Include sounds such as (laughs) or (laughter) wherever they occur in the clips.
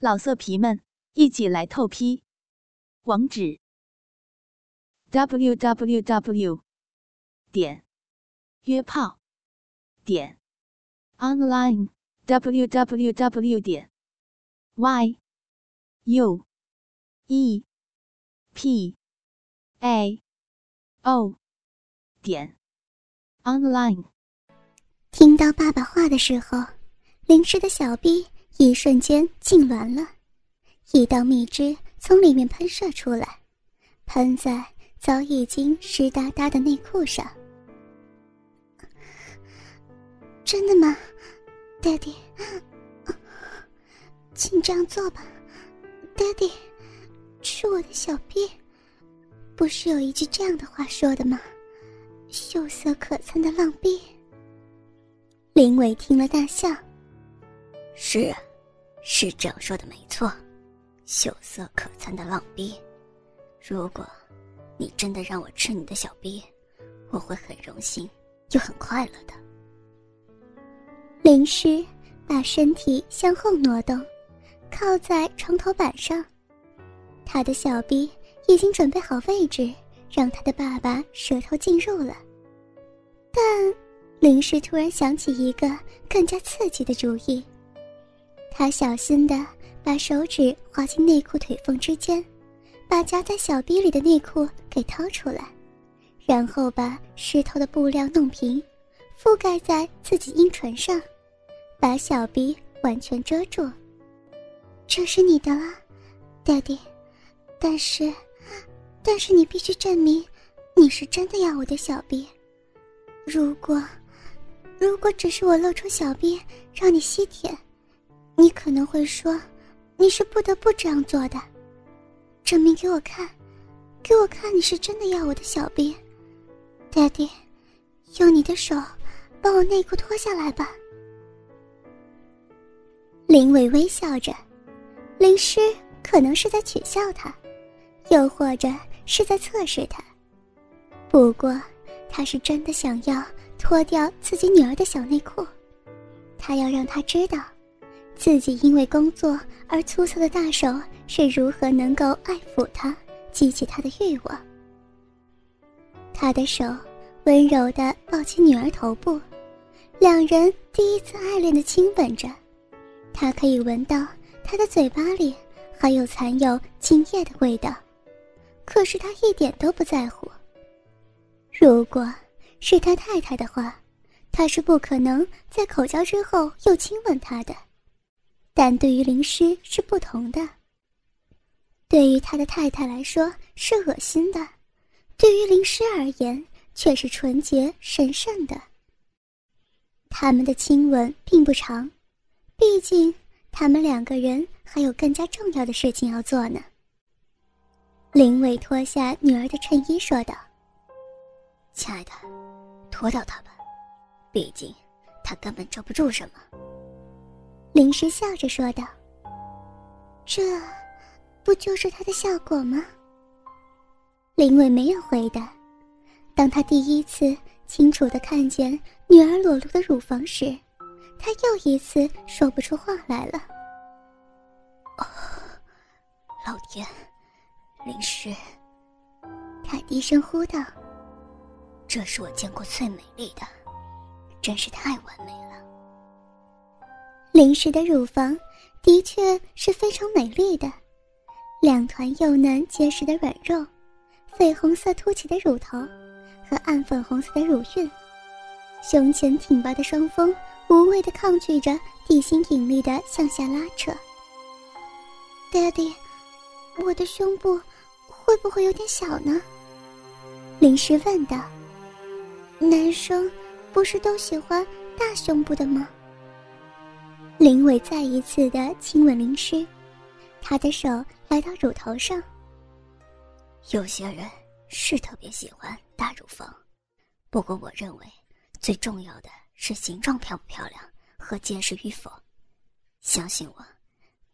老色皮们，一起来透批！网址：w w w 点约炮点 online w w w 点 y u e p a o 点 online。听到爸爸话的时候，林氏的小臂。一瞬间痉挛了，一道蜜汁从里面喷射出来，喷在早已经湿哒哒的内裤上。真的吗爹地请这样做吧爹地。吃我的小臂，不是有一句这样的话说的吗？秀色可餐的浪逼。林伟听了大笑，是。是这样说的没错，秀色可餐的浪逼。如果，你真的让我吃你的小逼，我会很荣幸又很快乐的。林诗把身体向后挪动，靠在床头板上，他的小逼已经准备好位置，让他的爸爸舌头进入了。但林诗突然想起一个更加刺激的主意。他小心地把手指划进内裤腿缝之间，把夹在小臂里的内裤给掏出来，然后把湿透的布料弄平，覆盖在自己阴唇上，把小臂完全遮住。这是你的了爹地但是，但是你必须证明你是真的要我的小臂。如果，如果只是我露出小臂让你吸舔。你可能会说，你是不得不这样做的，证明给我看，给我看你是真的要我的小臂，Daddy，用你的手把我内裤脱下来吧。林伟微笑着，林诗可能是在取笑他，又或者是在测试他，不过他是真的想要脱掉自己女儿的小内裤，他要让她知道。自己因为工作而粗糙的大手是如何能够爱抚他、激起他的欲望？他的手温柔地抱起女儿头部，两人第一次爱恋的亲吻着。他可以闻到他的嘴巴里还有残有精液的味道，可是他一点都不在乎。如果是他太太的话，他是不可能在口交之后又亲吻她的。但对于灵诗是不同的。对于他的太太来说是恶心的，对于灵诗而言却是纯洁神圣的。他们的亲吻并不长，毕竟他们两个人还有更加重要的事情要做呢。林伟脱下女儿的衬衣，说道：“亲爱的，脱掉它吧，毕竟它根本遮不住什么。”林时笑着说道：“这，不就是它的效果吗？”林伟没有回答。当他第一次清楚的看见女儿裸露的乳房时，他又一次说不出话来了。哦，老天，林诗，他低声呼道：“这是我见过最美丽的，真是太完美了。”林氏的乳房的确是非常美丽的，两团幼嫩结实的软肉，绯红色凸起的乳头和暗粉红色的乳晕，胸前挺拔的双峰无畏地抗拒着地心引力的向下拉扯。Daddy，我的胸部会不会有点小呢？林氏问道。男生不是都喜欢大胸部的吗？林伟再一次的亲吻林诗，他的手来到乳头上。有些人是特别喜欢大乳房，不过我认为最重要的是形状漂不漂亮和结实与否。相信我，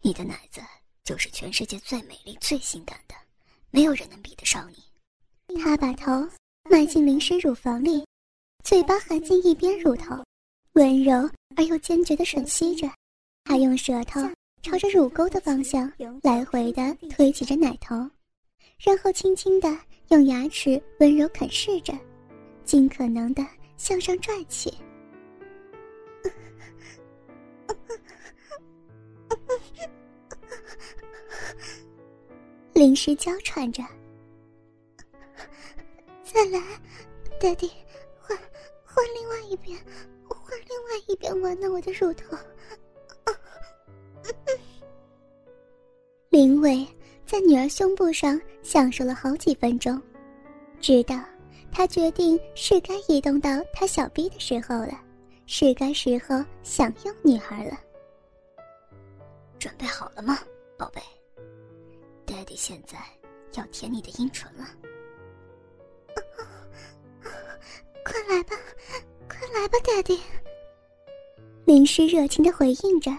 你的奶子就是全世界最美丽、最性感的，没有人能比得上你。他把头埋进林诗乳房里，嘴巴含进一边乳头。温柔而又坚决地吮吸着，他用舌头朝着乳沟的方向来回的推挤着奶头，然后轻轻的用牙齿温柔啃噬着，尽可能的向上拽起。(laughs) 临时娇喘着，再来，爹地，换换另外一边，而另外一边玩弄我的乳头。林伟在女儿胸部上享受了好几分钟，直到他决定是该移动到他小臂的时候了，是该时候享用女孩了。准备好了吗，宝贝？爹地现在要舔你的阴唇了，快来吧，快来吧，爹地！林诗热情的回应着，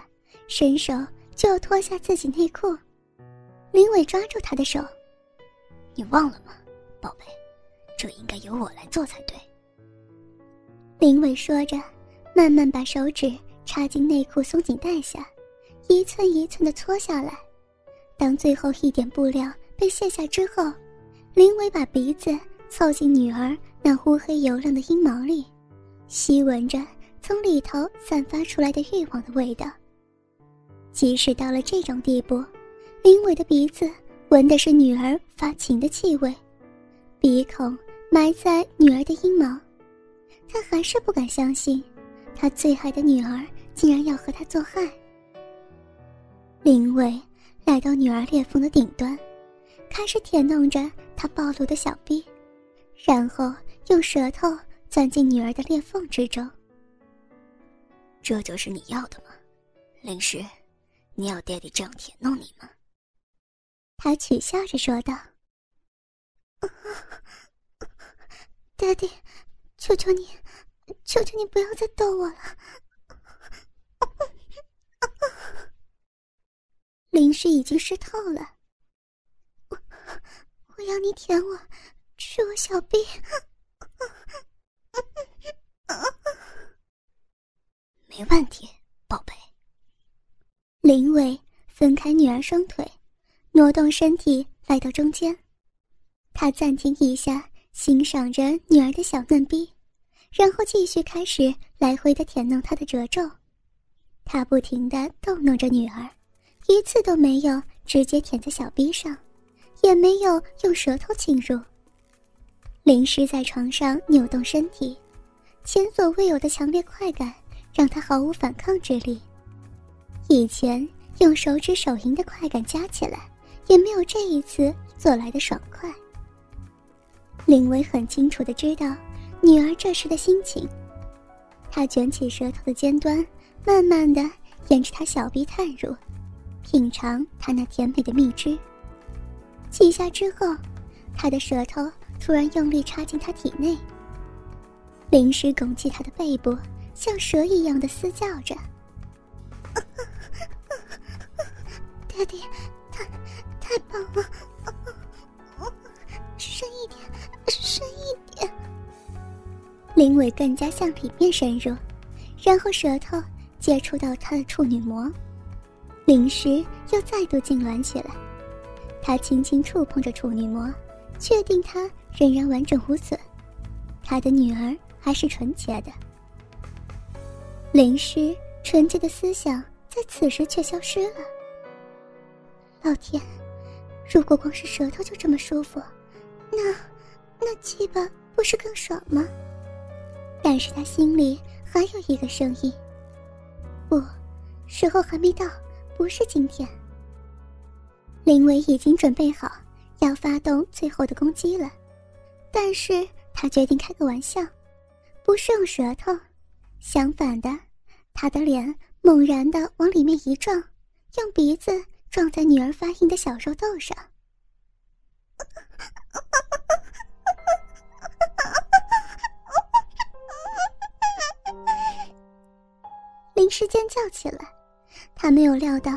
伸手就要脱下自己内裤。林伟抓住他的手：“你忘了吗，宝贝？这应该由我来做才对。”林伟说着，慢慢把手指插进内裤松紧带下，一寸一寸的搓下来。当最后一点布料被卸下之后，林伟把鼻子凑近女儿那乌黑油亮的阴毛里，吸闻着从里头散发出来的欲望的味道。即使到了这种地步，林伟的鼻子闻的是女儿发情的气味，鼻孔埋在女儿的阴毛，他还是不敢相信，他最爱的女儿竟然要和他做爱。林伟。来到女儿裂缝的顶端，开始舔弄着她暴露的小臂，然后用舌头钻进女儿的裂缝之中。这就是你要的吗，灵石？你要爹地这样舔弄你吗？他取笑着说道：“ (laughs) 爹地，求求你，求求你不要再逗我了。”灵石已经湿透了，我我要你舔我，吃我小臂。没问题，宝贝。林伟分开女儿双腿，挪动身体来到中间，他暂停一下，欣赏着女儿的小嫩逼，然后继续开始来回的舔弄她的褶皱，他不停的逗弄着女儿。一次都没有直接舔在小臂上，也没有用舌头侵入。林诗在床上扭动身体，前所未有的强烈快感让他毫无反抗之力。以前用手指手淫的快感加起来，也没有这一次做来的爽快。林薇很清楚的知道女儿这时的心情，他卷起舌头的尖端，慢慢的沿着她小臂探入。品尝她那甜美的蜜汁。几下之后，他的舌头突然用力插进她体内。临时拱起她的背部，像蛇一样的嘶叫着：“ (laughs) 爹地，太太棒了！深一点，深一点。”林伟更加向里面深入，然后舌头接触到他的处女膜。灵石又再度痉挛起来，他轻轻触碰着处女膜，确定它仍然完整无损，他的女儿还是纯洁的。灵师纯洁的思想在此时却消失了。老天，如果光是舌头就这么舒服，那那鸡巴不是更爽吗？但是他心里还有一个声音：不，时候还没到。不是今天。林伟已经准备好要发动最后的攻击了，但是他决定开个玩笑，不是用舌头，相反的，他的脸猛然的往里面一撞，用鼻子撞在女儿发硬的小肉豆上。(laughs) 林时尖叫起来。他没有料到，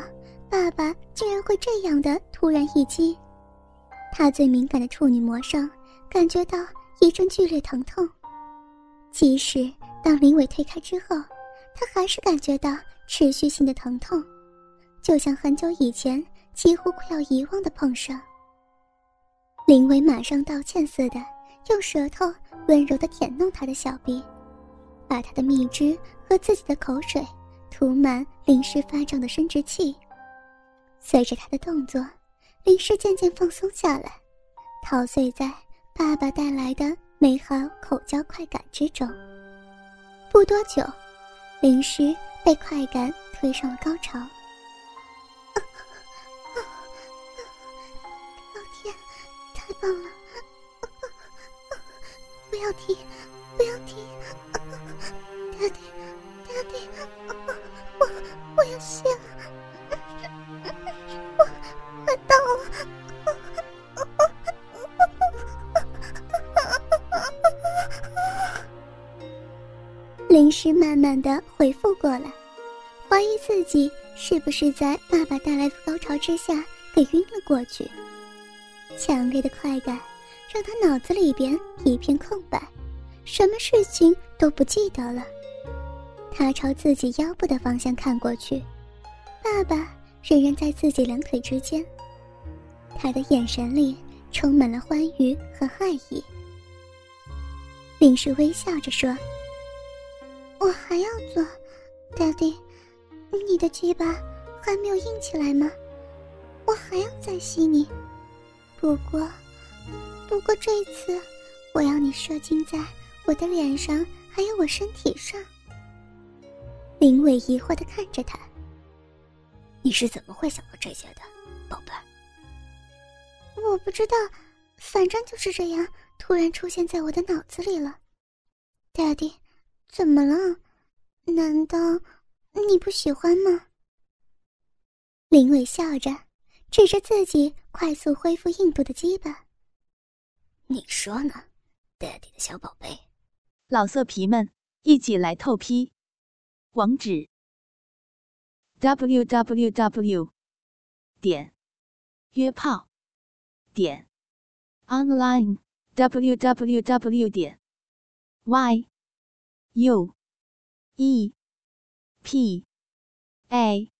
爸爸竟然会这样的突然一击。他最敏感的处女膜上感觉到一阵剧烈疼痛，即使当林伟推开之后，他还是感觉到持续性的疼痛，就像很久以前几乎快要遗忘的碰上。林伟马上道歉似的，用舌头温柔的舔弄他的小臂，把他的蜜汁和自己的口水涂满林氏发胀的生殖器。随着他的动作，林氏渐渐放松下来，陶醉在爸爸带来的美好口交快感之中。不多久，林诗被快感推上了高潮。老天，太棒了！不要停，不要停，Daddy，Daddy，林氏慢慢的恢复过来，怀疑自己是不是在爸爸带来的高潮之下给晕了过去。强烈的快感让他脑子里边一片空白，什么事情都不记得了。他朝自己腰部的方向看过去，爸爸仍然在自己两腿之间，他的眼神里充满了欢愉和爱意。林氏微笑着说。我还要做，Daddy，你的鸡巴还没有硬起来吗？我还要再吸你。不过，不过这一次，我要你射精在我的脸上，还有我身体上。林伟疑惑的看着他，你是怎么会想到这些的，宝贝？我不知道，反正就是这样，突然出现在我的脑子里了，Daddy。怎么了？难道你不喜欢吗？林伟笑着，指着自己快速恢复硬度的鸡巴。你说呢，Daddy 的小宝贝？老色皮们，一起来透批！网址：w w w. 点约炮点 online w w w. 点 y。U E P A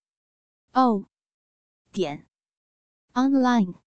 O 点 online。